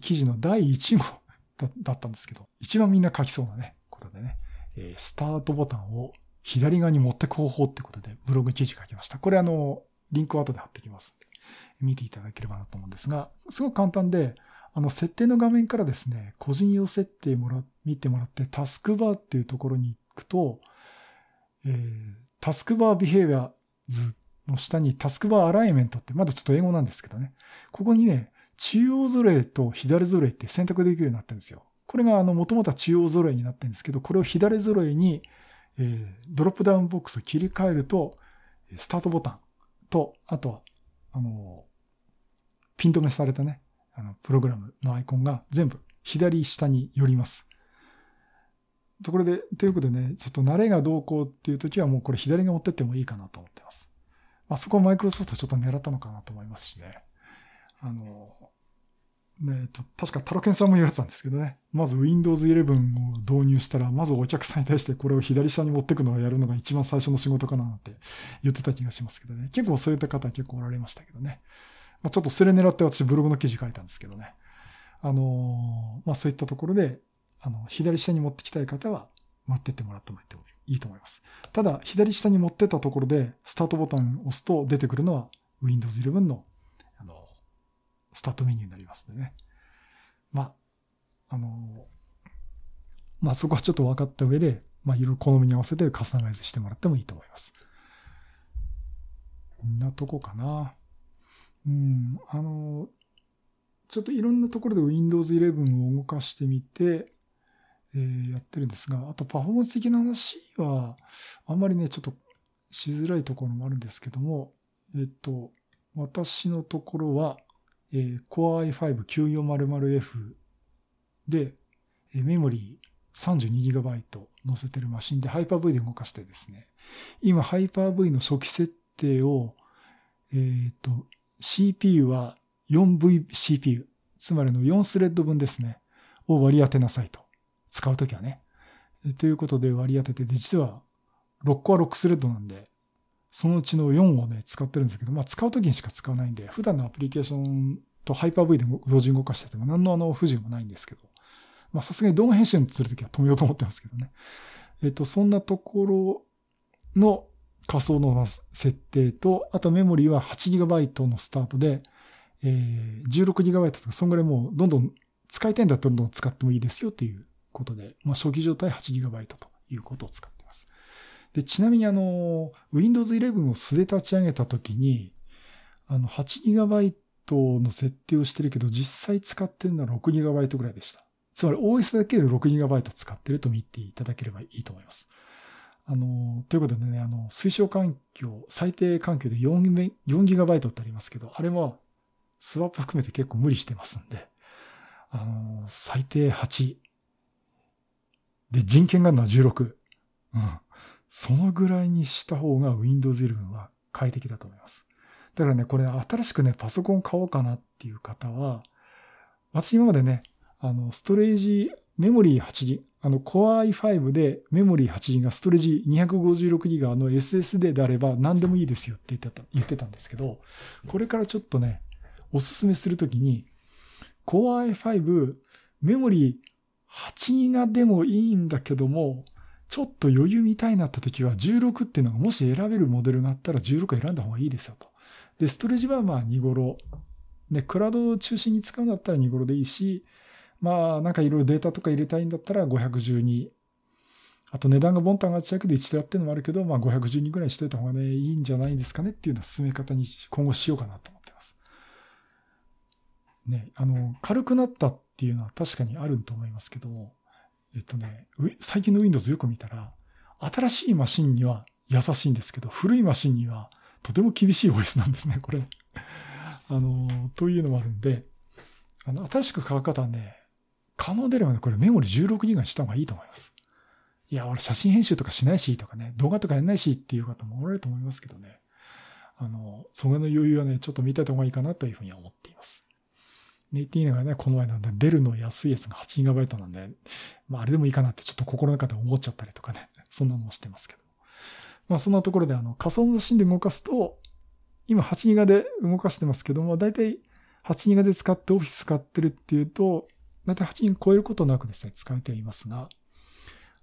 記事の第1号 だったんですけど、一番みんな書きそうなね、ことでね、えスタートボタンを左側に持ってく方法ってことでブログ記事書きました。これあの、リンクを後で貼ってきます、見ていただければなと思うんですが、すごく簡単で、あの、設定の画面からですね、個人用設定もら、見てもらって、タスクバーっていうところに行くと、えータスクバービヘイビア図の下にタスクバーアライメントって、まだちょっと英語なんですけどね。ここにね、中央揃えと左揃えって選択できるようになってるんですよ。これがあの、もともとは中央揃えになってるんですけど、これを左揃えに、えードロップダウンボックスを切り替えると、スタートボタンと、あとは、あの、ピン止めされたね、あの、プログラムのアイコンが全部左下に寄ります。ところで、ということでね、ちょっと慣れがどうこうっていう時はもうこれ左が持ってってもいいかなと思ってます。まあそこはマイクロソフトちょっと狙ったのかなと思いますしね。あの、ねと、確かタロケンさんも言われてたんですけどね。まず Windows 11を導入したら、まずお客さんに対してこれを左下に持っていくのをやるのが一番最初の仕事かなって言ってた気がしますけどね。結構そういった方結構おられましたけどね。まあ、ちょっとそれ狙って私ブログの記事書いたんですけどね。あのまあそういったところで、あの、左下に持ってきたい方は待ってってもらってもいいと思います。ただ、左下に持ってたところで、スタートボタンを押すと出てくるのは Windows 11、の、スタートメニューになりますんでね。まあ、あの、まあそこはちょっと分かった上で、まあいろいろ好みに合わせてカスタマイズしてもらってもいいと思います。こんなとこかな。うん、あの、ちょっといろんなところで Windows 11を動かしてみて、えー、やってるんですが、あとパフォーマンス的な話は、あんまりね、ちょっとしづらいところもあるんですけども、えっと、私のところは、えー、Core i5-9400F で、えー、メモリー 32GB 載せてるマシンで Hyper-V で動かしてですね、今 Hyper-V の初期設定を、えっ、ー、と、CPU は 4VCPU、つまりの4スレッド分ですね、を割り当てなさいと。使うときはね。ということで割り当てて、実は6個は6スレッドなんで、そのうちの4をね、使ってるんですけど、まあ使うときにしか使わないんで、普段のアプリケーションとハイパー V で同時に動かしてても何のあの不自由もないんですけど、まあさすがに動画編集するときは止めようと思ってますけどね。えっと、そんなところの仮想の設定と、あとメモリーは 8GB のスタートで、えー、16GB とか、そんぐらいもうどんどん使いたいんだったらどんどん使ってもいいですよっていうことで、まあ、初期状態 8GB ということを使って。で、ちなみにあの、Windows 11を素で立ち上げたときに、あの、8GB の設定をしてるけど、実際使ってるのは 6GB ぐらいでした。つまり OS だけで 6GB 使ってると見ていただければいいと思います。あの、ということでね、あの、推奨環境、最低環境で 4GB ってありますけど、あれはスワップ含めて結構無理してますんで、あの、最低8。で、人権があるのは16。うん。そのぐらいにした方が Windows 11は快適だと思います。だからね、これ新しくね、パソコン買おうかなっていう方は、私今までね、あの、ストレージ、メモリー8ギあの、Core i5 でメモリー8ギガ、ストレージ256ギガの SSD であれば何でもいいですよって言ってた、言ってたんですけど、これからちょっとね、おすすめするときに、Core i5 メモリー8ギガでもいいんだけども、ちょっと余裕見たいになったときは16っていうのがもし選べるモデルになったら16選んだ方がいいですよと。で、ストレージはまあ2頃。で、クラウドを中心に使うんだったら2頃でいいし、まあなんかいろいろデータとか入れたいんだったら512。あと値段がボンと上がっちゃうけど1テラっていうのもあるけど、まあ512ぐらいしといた方がね、いいんじゃないですかねっていうような進め方に今後しようかなと思ってます。ね、あの、軽くなったっていうのは確かにあると思いますけども、えっとね、最近の Windows よく見たら、新しいマシンには優しいんですけど、古いマシンにはとても厳しい OS なんですね、これ。あの、というのもあるんで、あの、新しく買う方はね、可能であればね、これメモリ16ギガにした方がいいと思います。いや、俺写真編集とかしないしとかね、動画とかやんないしっていう方もおられると思いますけどね。あの、それの余裕はね、ちょっと見た方がいいかなというふうに思っています。ね、言っていいのがね、この前なんで、出るの安いやつが 8GB なんで、まああれでもいいかなってちょっと心の中で思っちゃったりとかね、そんなのもしてますけど。まあそんなところであの仮想のマシンで動かすと、今 8GB で動かしてますけども、だいたい 8GB で使ってオフィス使ってるっていうと、だいたい8人超えることなくですね、使えていますが、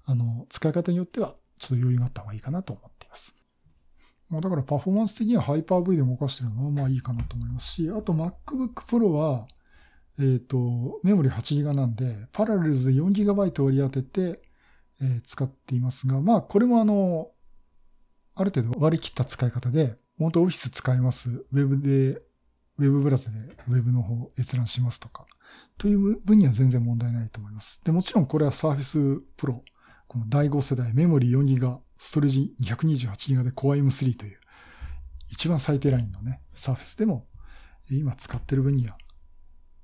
あの、使い方によってはちょっと余裕があった方がいいかなと思っています。まあだからパフォーマンス的にはハイパー V で動かしてるのはまあいいかなと思いますし、あと MacBook Pro は、えっ、ー、と、メモリ 8GB なんで、パラレルズで 4GB 割り当てて、えー、使っていますが、まあ、これもあの、ある程度割り切った使い方で、本当オフィス使います。ウェブで、ウェブブラウザでウェブの方閲覧しますとか、という分には全然問題ないと思います。で、もちろんこれは Surface Pro、この第5世代メモリ 4GB、ストレージ 128GB で Core M3 という、一番最低ラインのね、Surface でも、今使ってる分には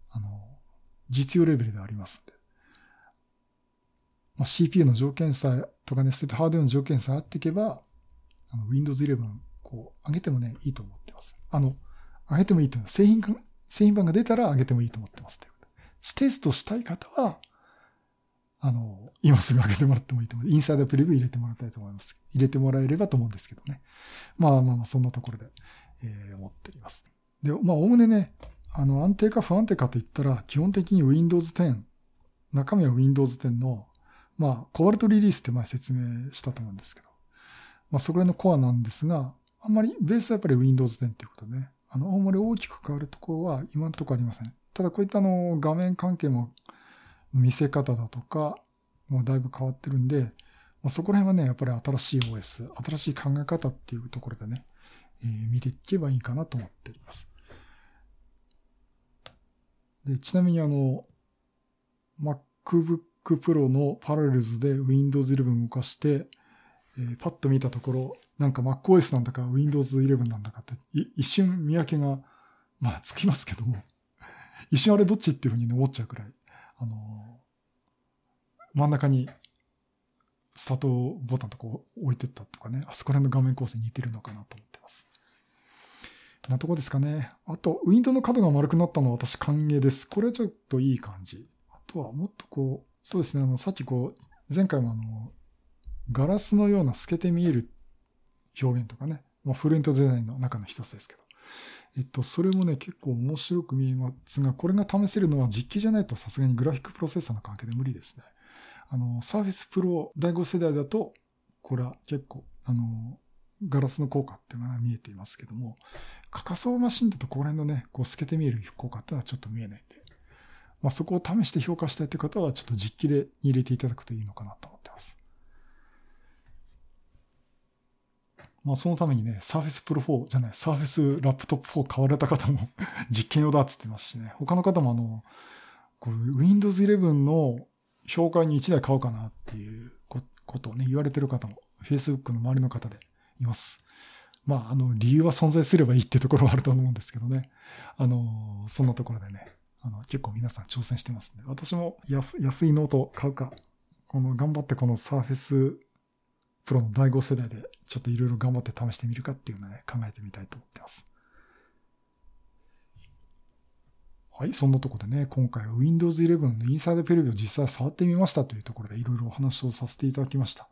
あの、実用レベルでありますんで。まあ、CPU の条件さえ、とかね、ステートハードウェアの条件さえあっていけば、あの、Windows 11、こう、上げてもね、いいと思ってます。あの、上げてもいいと思います。製品が、製品版が出たら上げてもいいと思ってます。テストしたい方は、あの、今すぐ上げてもらってもいいと思う。インサイダープレビュー入れてもらいたいと思います。入れてもらえればと思うんですけどね。まあまあまあ、そんなところで、えー、思っております。で、まあ、おおむねね、あの、安定か不安定かといったら、基本的に Windows 10、中身は Windows 10の、まあ、コバルトリリースって前説明したと思うんですけど、まあ、そこら辺のコアなんですが、あんまり、ベースはやっぱり Windows 10っていうことでね、あの、あんまり大きく変わるところは今のところありません。ただこういったあの、画面関係も見せ方だとか、もうだいぶ変わってるんで、まあ、そこら辺はね、やっぱり新しい OS、新しい考え方っていうところでね、えー、見ていけばいいかなと思っております。で、ちなみにあの、MacBook Pro の Parallels で Windows 11を動かして、えー、パッと見たところ、なんか MacOS なんだか Windows 11なんだかって、一瞬見分けが、まあつきますけども、一瞬あれどっちっていうふうに思っちゃうくらい、あの、真ん中にスタートボタンとか置いてったとかね、あそこら辺の画面構成に似てるのかなと思ってます。なとこですかね。あと、ウィンドウの角が丸くなったのは私歓迎です。これちょっといい感じ。あとはもっとこう、そうですね、あの、さっきこう、前回もあの、ガラスのような透けて見える表現とかね、まあ、フルエントデザインの中の一つですけど。えっと、それもね、結構面白く見えますが、これが試せるのは実機じゃないとさすがにグラフィックプロセッサーの関係で無理ですね。あの、サーフェスプロ第5世代だと、これは結構、あの、ガラスの効果っていうのが見えていますけども、仮想マシンだとここら辺のね、こう透けて見える効果っていうのはちょっと見えないんで、まあそこを試して評価したいという方はちょっと実機で入れていただくといいのかなと思ってます。まあそのためにね、Surface Pro 4じゃない、Surface Laptop 4買われた方も 実験用だって言ってますしね、他の方もあの、これ Windows 11の評価に1台買おうかなっていうことをね、言われてる方も Facebook の周りの方でいます。まあ、あの、理由は存在すればいいってところはあると思うんですけどね。あの、そんなところでね、あの、結構皆さん挑戦してますね。私も安安いノート買うか、この頑張ってこの Surface Pro の第5世代でちょっといろいろ頑張って試してみるかっていうのをね、考えてみたいと思ってます。はい、そんなところでね、今回は Windows 11のインサイドプレビューを実際触ってみましたというところでいろいろお話をさせていただきました。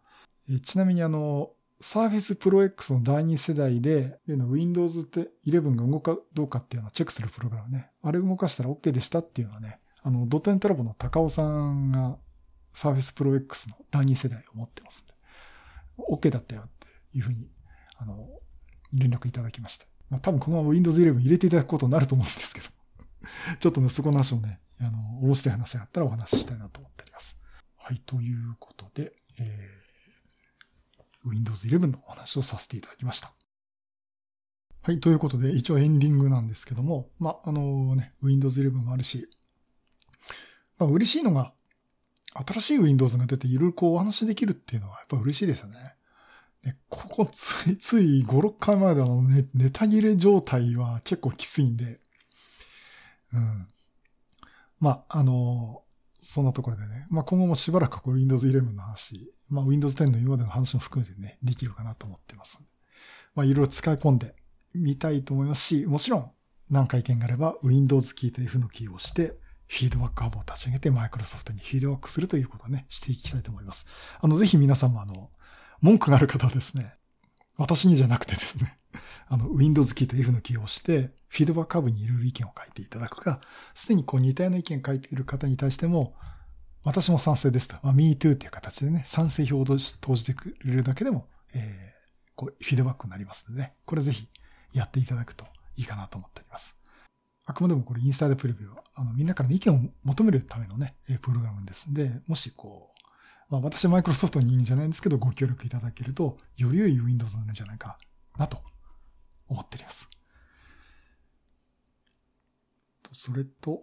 えちなみにあの、Surface Pro X の第2世代で、Windows って11が動かどうかっていうのをチェックするプログラムね。あれ動かしたら OK でしたっていうのはね、あの、ドットエントラボの高尾さんが Surface Pro X の第2世代を持ってますんで、OK だったよっていうふうに、あの、連絡いただきました。まあ、多分このまま Windows 11入れていただくことになると思うんですけど、ちょっとね、そこの話をね、あの、面白い話があったらお話ししたいなと思っております。はい、ということで、えー Windows 11のお話をさせていただきました。はい。ということで、一応エンディングなんですけども、まあ、のね、Windows 11もあるし、まあ、嬉しいのが、新しい Windows が出ていろいろこうお話できるっていうのはやっぱ嬉しいですよね。でここつい、つい5、6回前であのネネタ切れ状態は結構きついんで、うん。まあ、あの、そんなところでね、まあ今後もしばらくこう Windows 11の話、まあ Windows 10の今までの話も含めてね、できるかなと思ってます。まあいろいろ使い込んでみたいと思いますし、もちろん何回意見があれば Windows キーと F のキーを押して、フィードバックハブを立ち上げて Microsoft にフィードバックするということをね、していきたいと思います。あの、ぜひ皆さんもあの、文句がある方はですね、私にじゃなくてですね、あの、Windows キーと F のキーを押して、フィードバックハブにいろいろ意見を書いていただくか、すでにこう似たような意見を書いている方に対しても、私も賛成ですと。まあ、me too っていう形でね、賛成票を投じてくれるだけでも、えー、こう、フィードバックになりますのでね、これぜひやっていただくといいかなと思っております。あくまでもこれインスタイドプレビューは、あの、みんなからの意見を求めるためのね、プログラムですんで、もしこう、まあ私はマイクロソフトの人間じゃないんですけど、ご協力いただけると、より良い Windows なんじゃないかなと思っております。それと、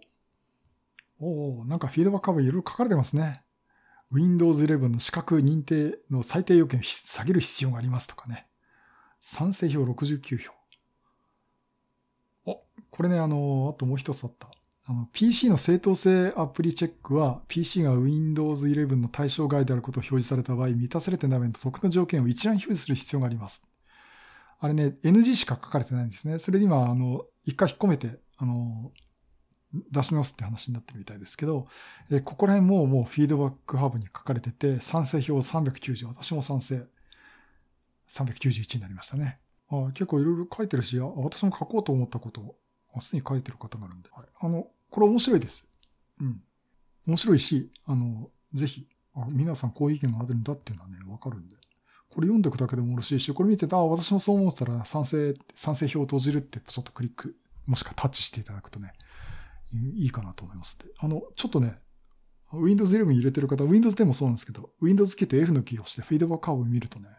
おおなんかフィードバックカバーいろいろ書かれてますね。Windows 11の資格認定の最低要件を下げる必要がありますとかね。賛成票69票。お、これね、あの、あともう一つあった。あの、PC の正当性アプリチェックは、PC が Windows 11の対象外であることを表示された場合、満たされてない面と特の条件を一覧表示する必要があります。あれね、NG しか書かれてないんですね。それで今、あの、一回引っ込めて、あの、出し直すって話になってるみたいですけど、えここら辺ももうフィードバックハブに書かれてて、賛成票390、私も賛成。391になりましたね。あ結構いろいろ書いてるし、私も書こうと思ったことを、すでに書いてる方があるんで。はい、あの、これ面白いです。うん。面白いし、あの、ぜひ、あ皆さんこういう意見があるんだっていうのはね、わかるんで。これ読んでいくだけでもよろしいし、これ見てて、あ、私もそう思ってたら賛成、賛成票を閉じるってちょっとクリック、もしくはタッチしていただくとね、いいかなと思います。あの、ちょっとね、Windows 11入れてる方、Windows でもそうなんですけど、Windows キーと F のキーを押してフィードバックカーブを見るとね、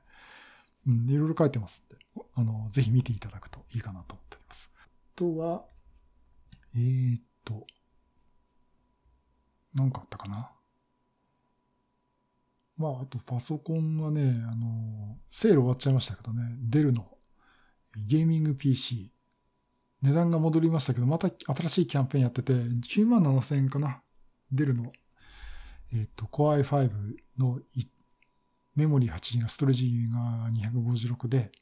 うん、いろいろ書いてます。んで、あの、ぜひ見ていただくといいかなと思っております。あとは、えー、っと、なんかあったかな？まあ、あとパソコンはね、あの、セール終わっちゃいましたけどね、デルのゲーミング PC、値段が戻りましたけど、また新しいキャンペーンやってて、9万7000円かな。デルの、えっ、ー、と、Core i5 のメモリー8ギガ、ストレージが256で、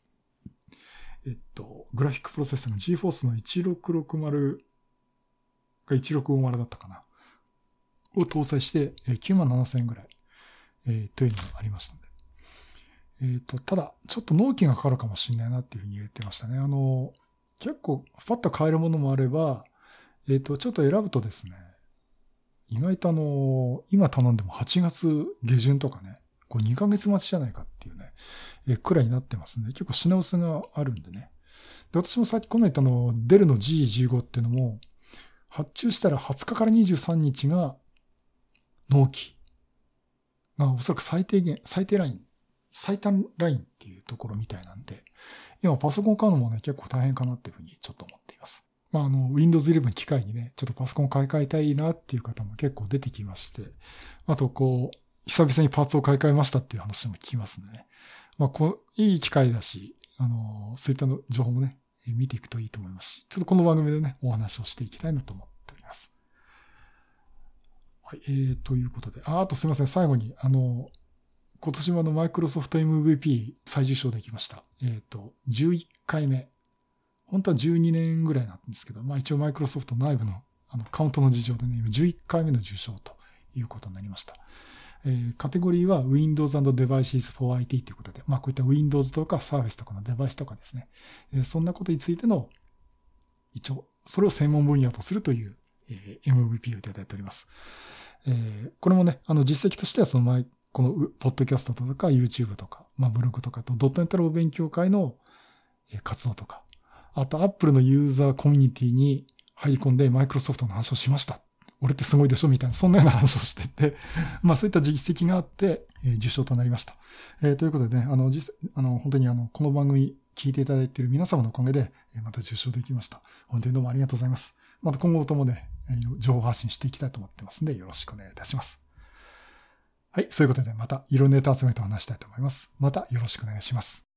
えっと、グラフィックプロセッサーの GForce の1660が1650だったかな。を搭載して、9万7000円ぐらい、えー、というのがありましたので。えっ、ー、と、ただ、ちょっと納期がかかるかもしれないなっていうふうに言ってましたね。あの、結構、パッと買えるものもあれば、えっ、ー、と、ちょっと選ぶとですね、意外とあの、今頼んでも8月下旬とかね、これ2ヶ月待ちじゃないかっていうね、えくらいになってますんで、結構品薄があるんでね。で、私もさっきこの言ったの、デルの G15 っていうのも、発注したら20日から23日が納期。がおそらく最低限、最低ライン、最短ラインっていうところみたいなんで、今パソコン買うのもね、結構大変かなっていうふうにちょっと思っています。まあ、あの、Windows 11機械にね、ちょっとパソコン買い替えたいなっていう方も結構出てきまして、あと、こう、久々にパーツを買い替えましたっていう話も聞きますね。まあ、こう、いい機会だし、あの、そういったの情報もね、見ていくといいと思いますし、ちょっとこの番組でね、お話をしていきたいなと思って。はい、えー、ということで、あ、あとすいません、最後に、あの、今年もあの、マイクロソフト MVP 最受賞できました。えっ、ー、と、11回目。本当は12年ぐらいなんですけど、まあ一応マイクロソフト内部のあのカウントの事情でね、今11回目の受賞ということになりました。えー、カテゴリーは Windows and Devices for IT ということで、まあこういった Windows とか Service とかのデバイスとかですね、えー、そんなことについての、一応、それを専門分野とするという、えー、MVP をいただいております。えー、これもね、あの実績としてはその前、このポッドキャストとか YouTube とか、まあブログとかとドットネットロー勉強会の活動とか、あと Apple のユーザーコミュニティに入り込んで Microsoft の話をしました俺ってすごいでしょみたいな、そんなような話をしてて、まあそういった実績があって、えー、受賞となりました。えー、ということでね、あの、実、あの、本当にあの、この番組聞いていただいている皆様のおかげで、えー、また受賞できました。本当にどうもありがとうございます。また今後ともね、情報発信していきたいと思ってますんで、よろしくお願いいたします。はい、そういうことでまたいろんなネタ集めて話したいと思います。またよろしくお願いします。